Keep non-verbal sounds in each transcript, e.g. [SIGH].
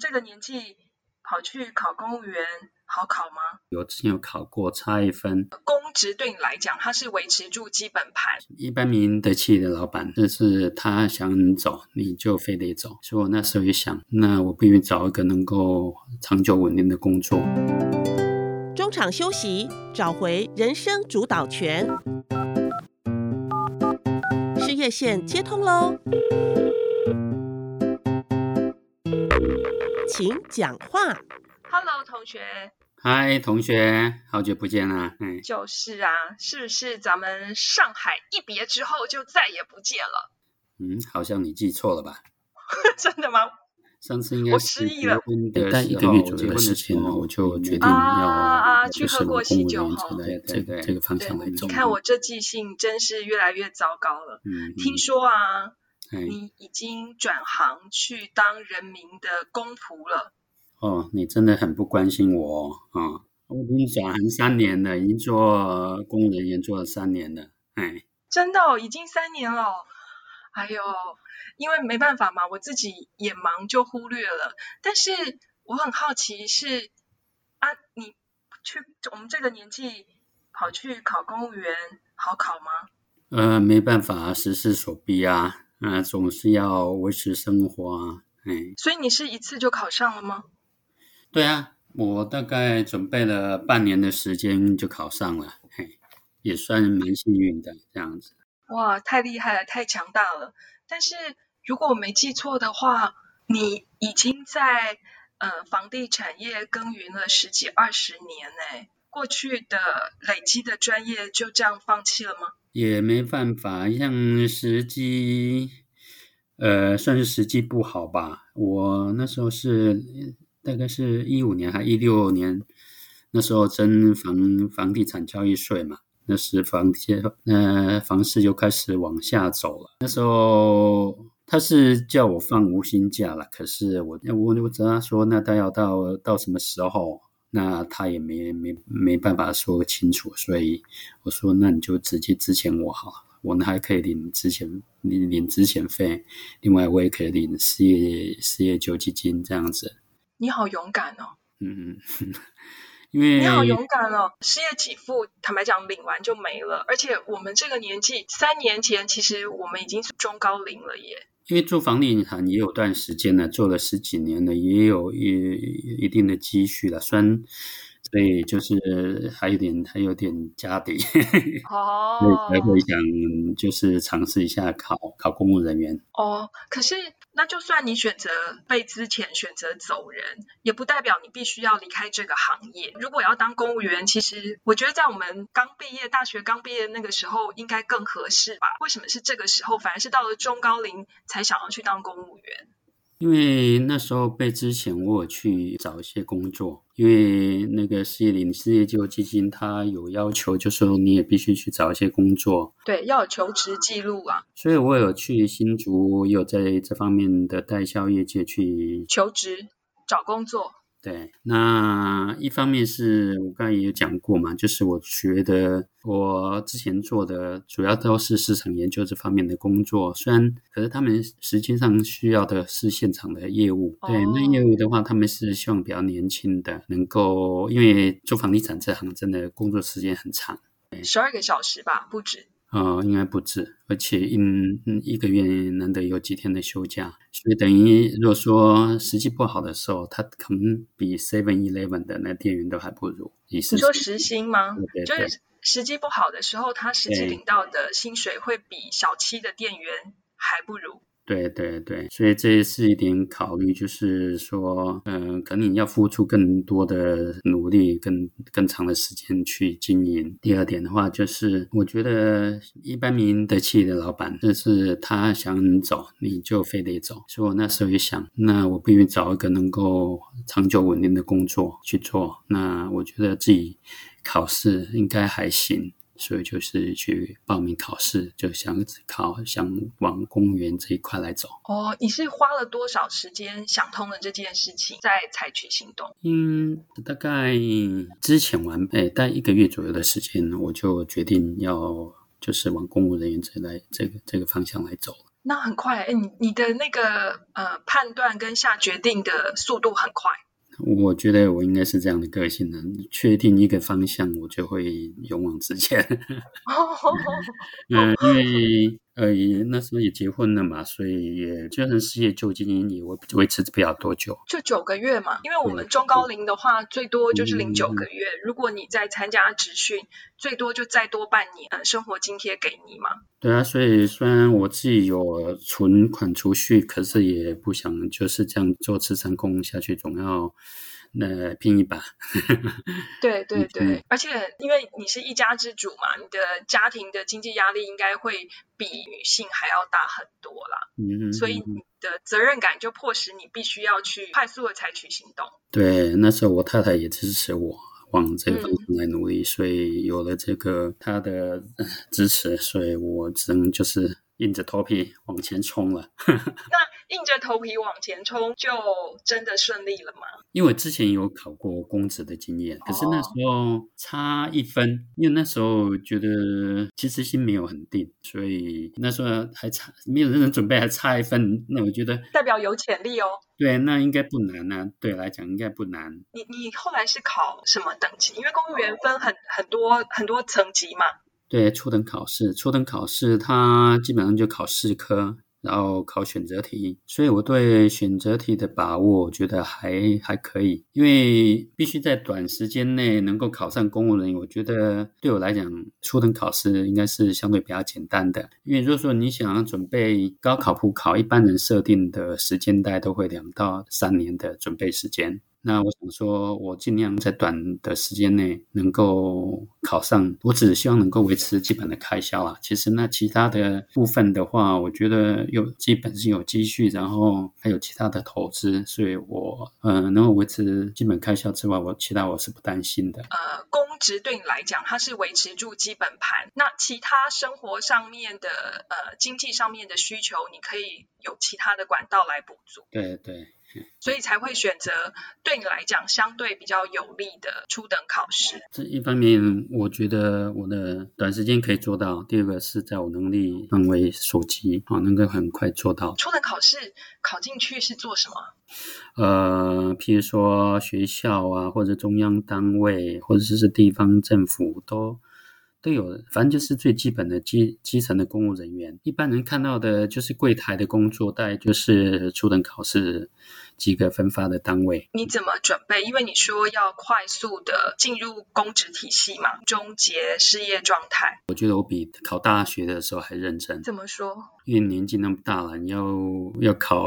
这个年纪跑去考公务员，好考吗？有之前有考过，差一分。公职对你来讲，它是维持住基本盘。一般民营的企业的老板，但是他想你走，你就非得走。所以我那时候也想，那我不如找一个能够长久稳定的工作。中场休息，找回人生主导权。事业线接通喽，请讲话。Hello，同学，嗨，同学，好久不见啦！嗯，就是啊，是不是咱们上海一别之后就再也不见了？嗯，好像你记错了吧？[LAUGHS] 真的吗？上次应该我是失忆了结婚的在一个月左右的事情呢，我就决定啊要啊就是去喝过喜酒哈员这个这个方向来走。你看我这记性真是越来越糟糕了。嗯，嗯听说啊，哎你已经转行去当人民的公仆了。哦，你真的很不关心我哦啊！我已经转行三年了，已经做公务人员做了三年了。哎，真的、哦，已经三年了哦。哎呦，因为没办法嘛，我自己也忙就忽略了。但是我很好奇是啊，你去我们这个年纪跑去考公务员，好考吗？呃，没办法，时势所逼啊，啊，总是要维持生活啊。哎，所以你是一次就考上了吗？对啊，我大概准备了半年的时间就考上了，嘿，也算蛮幸运的这样子。哇，太厉害了，太强大了！但是如果我没记错的话，你已经在呃房地产业耕耘了十几二十年呢，过去的累积的专业就这样放弃了吗？也没办法，像时机，呃，算是时机不好吧。我那时候是大概是一五年还一六年，那时候征房房地产交易税嘛，那时房街呃房市就开始往下走了。那时候他是叫我放无薪假了，可是我我我只他说那他要到到什么时候？那他也没没没办法说清楚，所以我说那你就直接支遣我好了，我呢还可以领之前领领之前费，另外我也可以领失业失业救济金这样子。你好勇敢哦！嗯，因为你好勇敢哦！失业给付，坦白讲，领完就没了。而且我们这个年纪，三年前其实我们已经是中高龄了耶。因为做房地产也有段时间了，做了十几年了，也有一一定的积蓄了，虽然所以就是还有点还有点家底，[LAUGHS] 所以哦才会想就是尝试一下考考公务人员。哦，可是那就算你选择被之前，选择走人，也不代表你必须要离开这个行业。如果要当公务员，其实我觉得在我们刚毕业、大学刚毕业那个时候，应该更合适吧？为什么是这个时候，反而是到了中高龄才想要去当公务员？因为那时候被之前我有去找一些工作，因为那个失业领失业救济金，它有要求，就说你也必须去找一些工作，对，要有求职记录啊，所以我有去新竹，有在这方面的代销业界去求职找工作。对，那一方面是我刚才也有讲过嘛，就是我觉得我之前做的主要都是市场研究这方面的工作，虽然可是他们实际上需要的是现场的业务。对，那业务的话，他们是希望比较年轻的，能够因为做房地产这行真的工作时间很长。十二个小时吧，不止。呃，应该不止，而且一嗯一个月难得有几天的休假，所以等于如果说时机不好的时候，他可能比 Seven Eleven 的那店员都还不如。你是说时薪吗？对对对就是时机不好的时候，他实际领到的薪水会比小七的店员还不如。对对对，所以这是一点考虑，就是说，嗯、可能你要付出更多的努力，更更长的时间去经营。第二点的话，就是我觉得一般民营的企业的老板，就是他想走，你就非得走。所以我那时候也想，那我不如找一个能够长久稳定的工作去做。那我觉得自己考试应该还行。所以就是去报名考试，就想考想往公务员这一块来走。哦，你是花了多少时间想通了这件事情，再采取行动？嗯，大概之前完，哎，大概一个月左右的时间，我就决定要就是往公务人员这来这个这个方向来走。那很快，哎，你你的那个呃判断跟下决定的速度很快。我觉得我应该是这样的个性的，确定一个方向，我就会勇往直前。[LAUGHS] 嗯，因为呃，也那时候也结婚了嘛，所以也就算事业就经也维维持不了多久，就九个月嘛。因为我们中高龄的话，最多就是领九个月。如果你在参加职训，最多就再多半年，呃，生活津贴给你嘛。对啊，所以虽然我自己有存款储蓄，可是也不想就是这样做慈善工下去，总要。那拼一把，对对对，而且因为你是一家之主嘛，你的家庭的经济压力应该会比女性还要大很多啦。嗯，所以你的责任感就迫使你必须要去快速的采取行动。对，那时候我太太也支持我往这个方向来努力，所以有了这个她的支持，所以我只能就是硬着头皮往前冲了。[LAUGHS] 那。硬着头皮往前冲，就真的顺利了吗？因为之前有考过公职的经验，可是那时候差一分，因为那时候觉得其实心没有很定，所以那时候还差没有认真准备，还差一分。那我觉得代表有潜力哦。对，那应该不难啊。对来讲应该不难。你你后来是考什么等级？因为公务员分很很多很多层级嘛。对，初等考试，初等考试它基本上就考四科。然后考选择题，所以我对选择题的把握，我觉得还还可以，因为必须在短时间内能够考上公务人员，我觉得对我来讲，初等考试应该是相对比较简单的。因为如果说你想要准备高考普考，一般人设定的时间带都会两到三年的准备时间。那我想说，我尽量在短的时间内能够考上。我只希望能够维持基本的开销啊。其实那其他的部分的话，我觉得有基本是有积蓄，然后还有其他的投资，所以我呃能够维持基本开销之外，我其他我是不担心的。呃，公职对你来讲，它是维持住基本盘。那其他生活上面的呃经济上面的需求，你可以有其他的管道来补足。对对。所以才会选择对你来讲相对比较有利的初等考试。这一方面，我觉得我的短时间可以做到；第二个是在我能力范围所及，啊，能够很快做到。初等考试考进去是做什么？呃，譬如说学校啊，或者中央单位，或者是地方政府都。都有，反正就是最基本的基基层的公务人员。一般人看到的就是柜台的工作，大概就是初等考试几个分发的单位。你怎么准备？因为你说要快速的进入公职体系嘛，终结失业状态。我觉得我比考大学的时候还认真。怎么说？因为年纪那么大了，你要要考，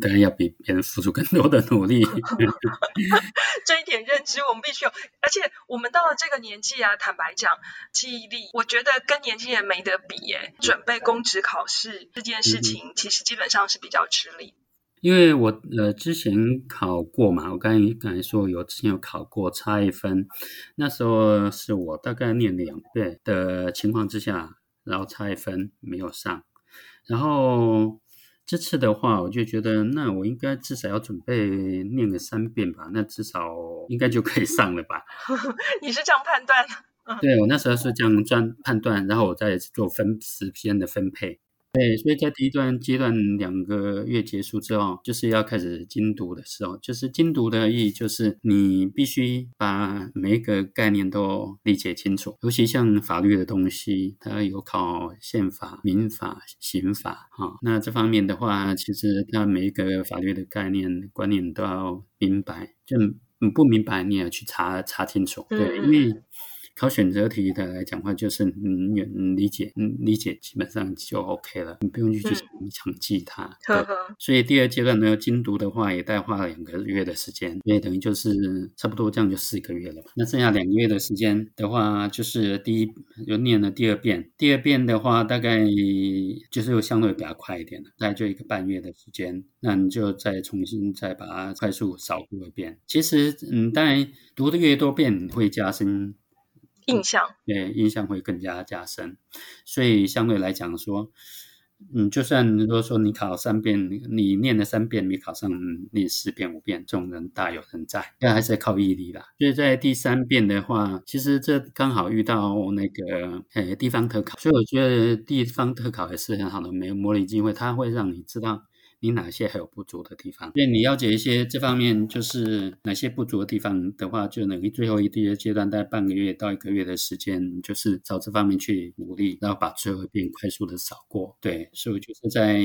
当然要比别人付出更多的努力。[LAUGHS] [LAUGHS] 这一点认知我们必须有，而且我们到了这个年纪啊，坦白讲，记忆力我觉得跟年轻人没得比耶。准备公职考试这件事情，其实基本上是比较吃力。因为我呃之前考过嘛，我刚才刚才说有之前有考过，差一分，那时候是我大概念两遍的情况之下，然后差一分没有上。然后这次的话，我就觉得，那我应该至少要准备念个三遍吧，那至少应该就可以上了吧？[LAUGHS] 你是这样判断？对，我那时候是这样专判断，然后我再做分时间的分配。对，所以在第一段阶段两个月结束之后，就是要开始精读的时候。就是精读的意义，就是你必须把每一个概念都理解清楚。尤其像法律的东西，它有考宪法、民法、刑法啊。那这方面的话，其实它每一个法律的概念、观念都要明白。就不明白，你也要去查查清楚。对，因为。考选择题的来讲话，就是嗯理解，嗯理解基本上就 OK 了，你不用去去强记它。对，所以第二阶段呢，精读的话也带花了两个月的时间，也等于就是差不多这样就四个月了嘛。那剩下两个月的时间的话，就是第一又念了第二遍，第二遍的话大概就是又相对比较快一点了，大概就一个半月的时间，那你就再重新再把它快速扫过一遍。其实嗯，当然读的越多遍会加深。印象对印象会更加加深，所以相对来讲说，嗯，就算如果说你考三遍，你念了三遍没考上，念四遍五遍，这种人大有人在，但还是靠毅力啦。所以在第三遍的话，其实这刚好遇到那个呃地方特考，所以我觉得地方特考也是很好的没有模拟机会，它会让你知道。你哪些还有不足的地方？因为你了解一些这方面，就是哪些不足的地方的话，就等于最后一第二阶段，大概半个月到一个月的时间，就是朝这方面去努力，然后把最后一遍快速的扫过。对，所以就是在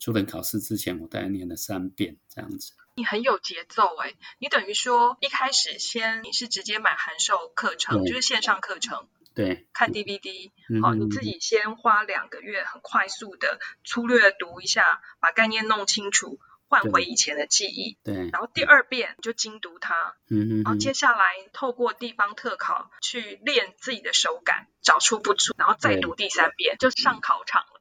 初等考试之前，我大概念了三遍这样子。你很有节奏哎，你等于说一开始先你是直接买函授课程，就是线上课程。对，看 DVD，好，你自己先花两个月，很快速的粗略读一下，把概念弄清楚，换回以前的记忆。对，然后第二遍就精读它，嗯嗯，然后接下来透过地方特考去练自己的手感，找出不足，然后再读第三遍，就上考场了。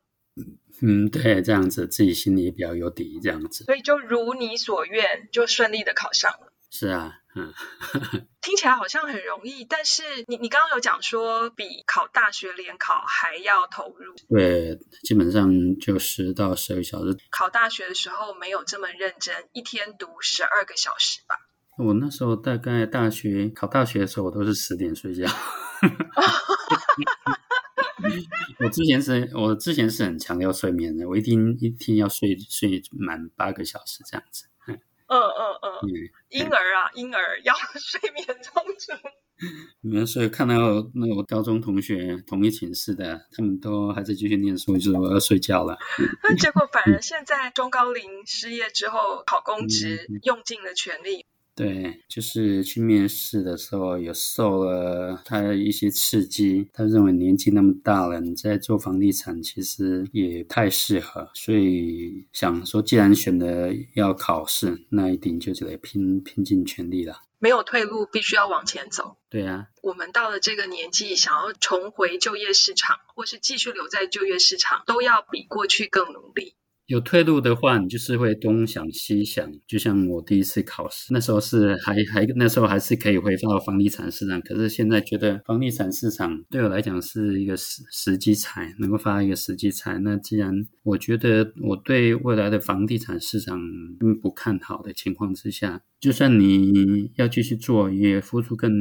嗯，对，这样子自己心里比较有底，这样子。所以就如你所愿，就顺利的考上了。是啊，嗯，[LAUGHS] 听起来好像很容易，但是你你刚刚有讲说比考大学联考还要投入，对，基本上就十到十二小时。考大学的时候没有这么认真，一天读十二个小时吧？我那时候大概大学考大学的时候，我都是十点睡觉。[LAUGHS] 我之前是我之前是很强调睡眠的，我一天一天要睡睡满八个小时这样子。嗯嗯嗯，婴儿啊，婴儿要睡眠充足。[LAUGHS] 你们所以看到那我高中同学同一寝室的，他们都还在继续念书，就是我要睡觉了。[LAUGHS] 那结果反而现在中高龄失业之后考公职，用尽了全力。对，就是去面试的时候有受了他一些刺激，他认为年纪那么大了，你在做房地产其实也太适合，所以想说既然选择要考试，那一定就得拼拼尽全力了。没有退路，必须要往前走。对啊，我们到了这个年纪，想要重回就业市场，或是继续留在就业市场，都要比过去更努力。有退路的话，你就是会东想西想。就像我第一次考试，那时候是还还那时候还是可以回到房地产市场，可是现在觉得房地产市场对我来讲是一个时时机财，能够发一个时机财。那既然我觉得我对未来的房地产市场并不看好的情况之下，就算你要继续做，也付出更。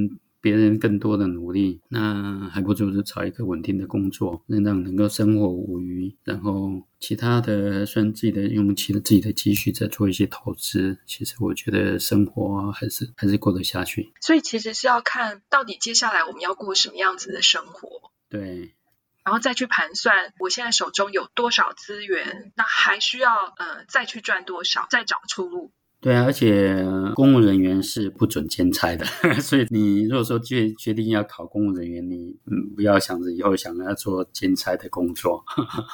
别人更多的努力，那还不如是找一个稳定的工作，能让能够生活无虞，然后其他的算自己的用其的自己的积蓄再做一些投资。其实我觉得生活还是还是过得下去。所以其实是要看到底接下来我们要过什么样子的生活，对，然后再去盘算我现在手中有多少资源，那还需要呃再去赚多少，再找出路。对啊，而且公务人员是不准兼差的，[LAUGHS] 所以你如果说决决定要考公务人员，你嗯不要想着以后想要做兼差的工作。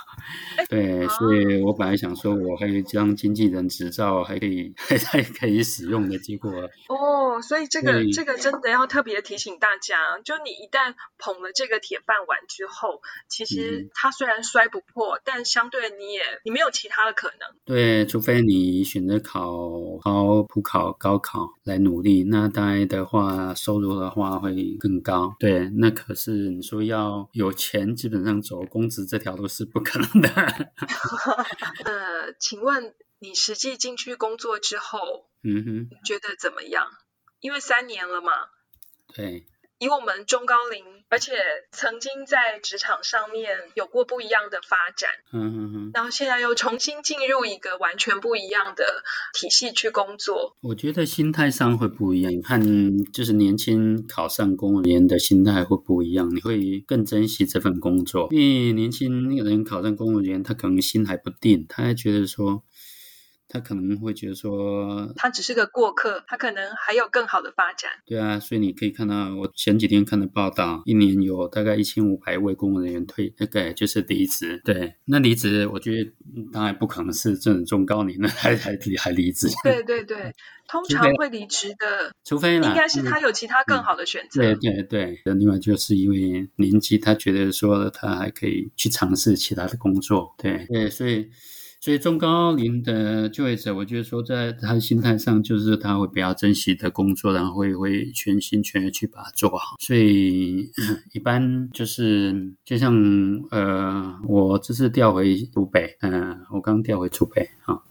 [LAUGHS] 对，所以我本来想说，我还有一张经纪人执照，还可以还还可以使用的结果。哦，所以这个这个真的要特别提醒大家，就你一旦捧了这个铁饭碗之后，其实它虽然摔不破，但相对你也你没有其他的可能。对，除非你选择考。考普考、高考来努力，那大概的话，收入的话会更高。对，那可是你说要有钱，基本上走公职这条路是不可能的。[LAUGHS] 呃，请问你实际进去工作之后，嗯哼，觉得怎么样？因为三年了嘛。对。以我们中高龄，而且曾经在职场上面有过不一样的发展，嗯嗯嗯，然后现在又重新进入一个完全不一样的体系去工作，我觉得心态上会不一样。看，就是年轻考上公务员的心态会不一样，你会更珍惜这份工作。因为年轻人考上公务员，他可能心还不定，他还觉得说。他可能会觉得说，他只是个过客，他可能还有更好的发展。对啊，所以你可以看到，我前几天看的报道，一年有大概一千五百位公务人员退，那个就是离职。对，那离职，我觉得当然不可能是这种中高龄的还还离还离职。对对对，[LAUGHS] 通常会离职的，除非应该是他有其他更好的选择。对对对，另外就是因为年纪，他觉得说他还可以去尝试其他的工作。对对，所以。所以中高龄的就业者，我觉得说在他的心态上，就是他会比较珍惜的工作，然后会会全心全意去把它做好。所以 [CLEARS THROAT] 一般就是就像呃，我这次调回竹北，嗯、我刚调回竹北啊，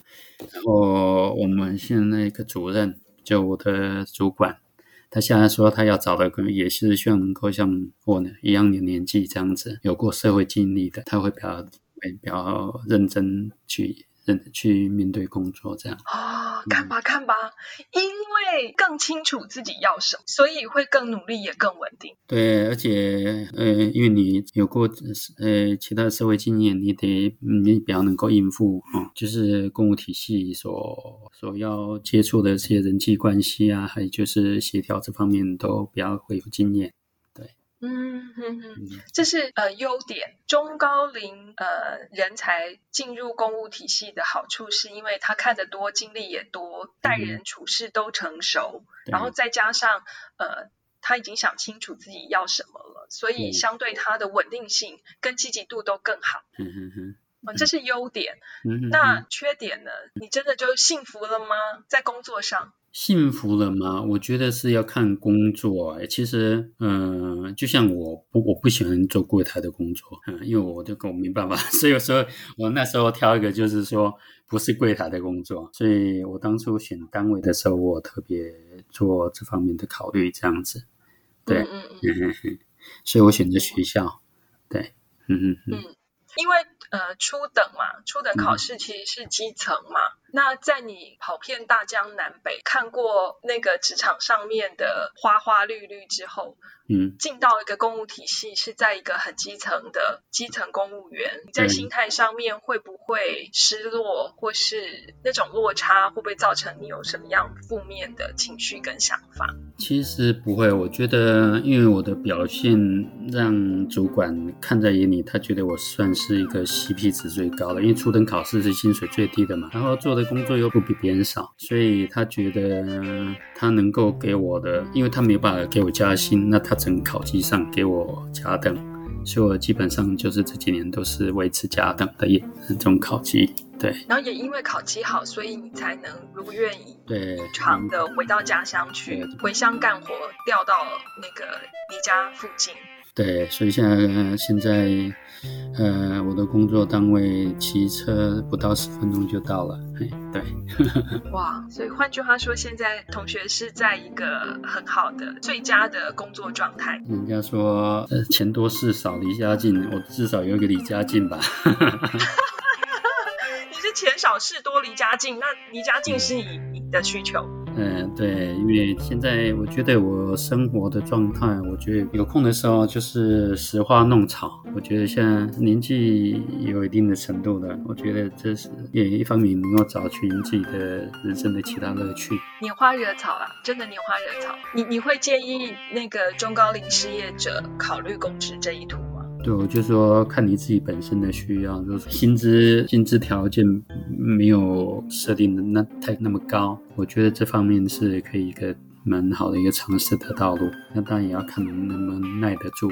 然后我们现在那个主任就我的主管。他现在说他要找的可能也是希望能够像我呢一样的年纪这样子，有过社会经历的，他会比较会比较认真去认去面对工作这样。哦，看吧看吧，因为更清楚自己要什么，所以会更努力，也更稳定。对，而且呃，因为你有过呃其他的社会经验，你得你比较能够应付哦，就是公务体系所所要接触的这些人际关系啊，还有就是协调这方面都比较会有经验。嗯哼哼，这是呃优点。中高龄呃人才进入公务体系的好处，是因为他看得多，经历也多，待人处事都成熟，对然后再加上呃他已经想清楚自己要什么了，所以嗯相对他的稳定性跟积极度都更好。嗯哼哼，呃这是优点。那缺点呢？你真的就幸福了吗？在工作上？幸福了吗？我觉得是要看工作、欸。其实，嗯、就像我不我不喜欢做柜台的工作，嗯，因为我就跟我没办法，[LAUGHS] 所以有时候我那时候挑一个就是说不是柜台的工作，所以我当初选单位的时候，我特别做这方面的考虑，这样子。对，嗯嗯嗯。所以我选择学校。对，嗯哼哼，嗯，因为呃初等嘛，初等考试其实是基层嘛。那在你跑遍大江南北，看过那个职场上面的花花绿绿之后，嗯，进到一个公务体系，是在一个很基层的基层公务员，你在心态上面会不会失落，或是那种落差，会不会造成你有什么样负面的情绪跟想法？其实不会，我觉得因为我的表现让主管看在眼里，他觉得我算是一个 CP 值最高的，因为初等考试是薪水最低的嘛，然后做的工作又不比别人少，所以他觉得他能够给我的，因为他没有办法给我加薪，那他只能考级上给我加等，所以我基本上就是这几年都是维持加等的也这种考绩，对然后也因为考绩好，所以你才能如愿以对，偿的回到家乡去，回乡干活，调到那个离家附近。对，所以现在、呃现在，呃，我的工作单位骑车不到十分钟就到了。嘿，对，[LAUGHS] 哇，所以换句话说，现在同学是在一个很好的、最佳的工作状态。人家说，呃，钱多事少离家近，我至少有一个离家近吧。[LAUGHS] [LAUGHS] 你是钱少事多离家近，那离家近是你你的需求。嗯，对，因为现在我觉得我生活的状态，我觉得有空的时候就是拾花弄草。我觉得现在年纪有一定的程度了，我觉得这是也一方面能够找寻自己的人生的其他乐趣。拈花惹草啊，真的拈花惹草。你你会建议那个中高龄失业者考虑公职这一途？对，我就说看你自己本身的需要，就是薪资薪资条件没有设定的那太那么高，我觉得这方面是可以一个蛮好的一个尝试的道路。那当然也要看能不能耐得住。